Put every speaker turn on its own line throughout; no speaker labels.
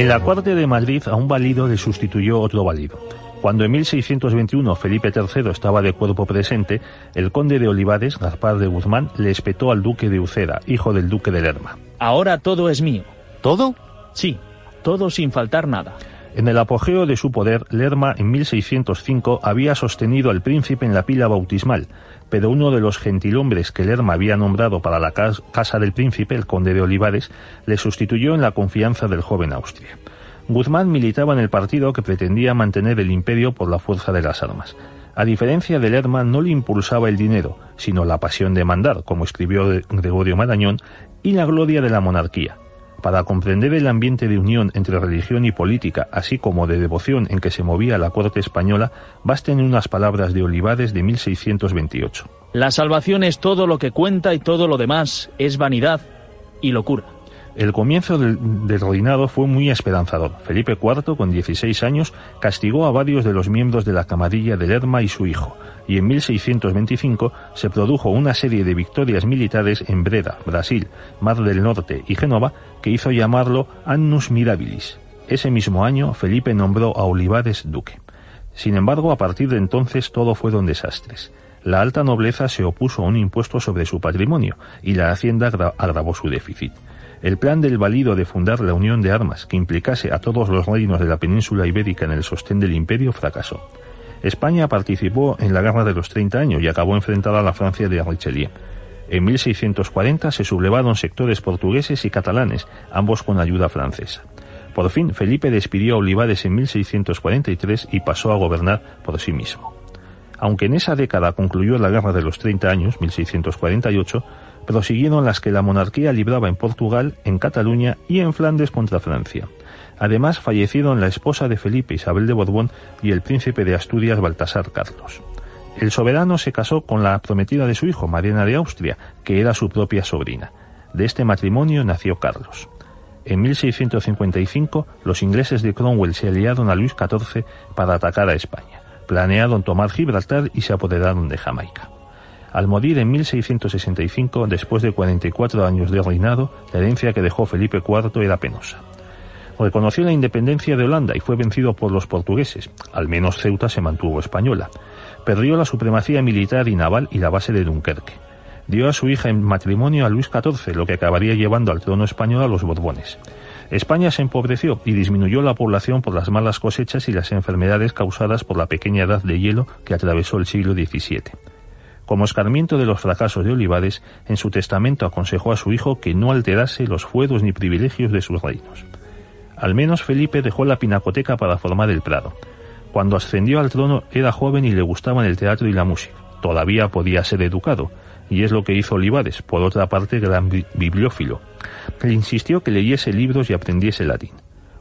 En la Corte de Madrid a un válido le sustituyó otro válido. Cuando en 1621 Felipe III estaba de cuerpo presente, el conde de Olivares, Gaspar de Guzmán, le espetó al duque de Uceda, hijo del duque de Lerma.
Ahora todo es mío.
¿Todo?
Sí, todo sin faltar nada.
En el apogeo de su poder, Lerma en 1605 había sostenido al príncipe en la pila bautismal, pero uno de los gentilhombres que Lerma había nombrado para la casa del príncipe, el conde de Olivares, le sustituyó en la confianza del joven Austria. Guzmán militaba en el partido que pretendía mantener el imperio por la fuerza de las armas. A diferencia de Lerma, no le impulsaba el dinero, sino la pasión de mandar, como escribió Gregorio Marañón, y la gloria de la monarquía. Para comprender el ambiente de unión entre religión y política, así como de devoción en que se movía la corte española, basten unas palabras de Olivares de 1628.
La salvación es todo lo que cuenta y todo lo demás es vanidad y locura.
El comienzo del, reinado fue muy esperanzador. Felipe IV, con 16 años, castigó a varios de los miembros de la camarilla de Lerma y su hijo, y en 1625 se produjo una serie de victorias militares en Breda, Brasil, Mar del Norte y Génova, que hizo llamarlo Annus Mirabilis. Ese mismo año, Felipe nombró a Olivares duque. Sin embargo, a partir de entonces todo fueron desastres. La alta nobleza se opuso a un impuesto sobre su patrimonio y la hacienda agravó su déficit. El plan del valido de fundar la Unión de Armas, que implicase a todos los reinos de la península ibérica en el sostén del imperio, fracasó. España participó en la Guerra de los Treinta Años y acabó enfrentada a la Francia de Richelieu. En 1640 se sublevaron sectores portugueses y catalanes, ambos con ayuda francesa. Por fin, Felipe despidió a Olivares en 1643 y pasó a gobernar por sí mismo. Aunque en esa década concluyó la Guerra de los Treinta Años, 1648, prosiguieron las que la monarquía libraba en Portugal, en Cataluña y en Flandes contra Francia. Además, fallecieron la esposa de Felipe Isabel de Borbón y el príncipe de Asturias Baltasar Carlos. El soberano se casó con la prometida de su hijo, Mariana de Austria, que era su propia sobrina. De este matrimonio nació Carlos. En 1655, los ingleses de Cromwell se aliaron a Luis XIV para atacar a España. Planearon tomar Gibraltar y se apoderaron de Jamaica. Al morir en 1665, después de 44 años de reinado, la herencia que dejó Felipe IV era penosa. Reconoció la independencia de Holanda y fue vencido por los portugueses. Al menos Ceuta se mantuvo española. Perdió la supremacía militar y naval y la base de Dunkerque. Dio a su hija en matrimonio a Luis XIV, lo que acabaría llevando al trono español a los Borbones. España se empobreció y disminuyó la población por las malas cosechas y las enfermedades causadas por la pequeña edad de hielo que atravesó el siglo XVII. Como escarmiento de los fracasos de Olivares, en su testamento aconsejó a su hijo que no alterase los fueros ni privilegios de sus reinos. Al menos Felipe dejó la pinacoteca para formar el Prado. Cuando ascendió al trono era joven y le gustaban el teatro y la música. Todavía podía ser educado, y es lo que hizo Olivares, por otra parte gran bibliófilo. Le insistió que leyese libros y aprendiese latín.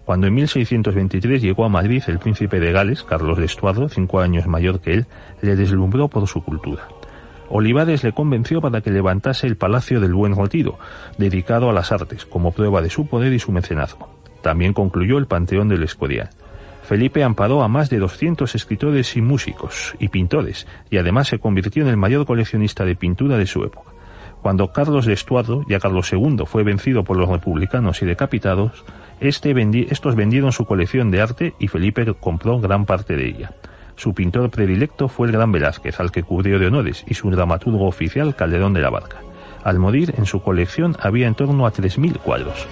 Cuando en 1623 llegó a Madrid el príncipe de Gales, Carlos de Estuardo, cinco años mayor que él, le deslumbró por su cultura. Olivares le convenció para que levantase el Palacio del Buen Retiro, dedicado a las artes, como prueba de su poder y su mecenazgo. También concluyó el Panteón del Escorial. Felipe amparó a más de 200 escritores y músicos y pintores, y además se convirtió en el mayor coleccionista de pintura de su época. Cuando Carlos de Estuardo, ya Carlos II, fue vencido por los republicanos y decapitados, este estos vendieron su colección de arte y Felipe compró gran parte de ella. Su pintor predilecto fue el gran Velázquez, al que cubrió de honores, y su dramaturgo oficial Calderón de la Barca. Al morir, en su colección había en torno a 3.000 cuadros.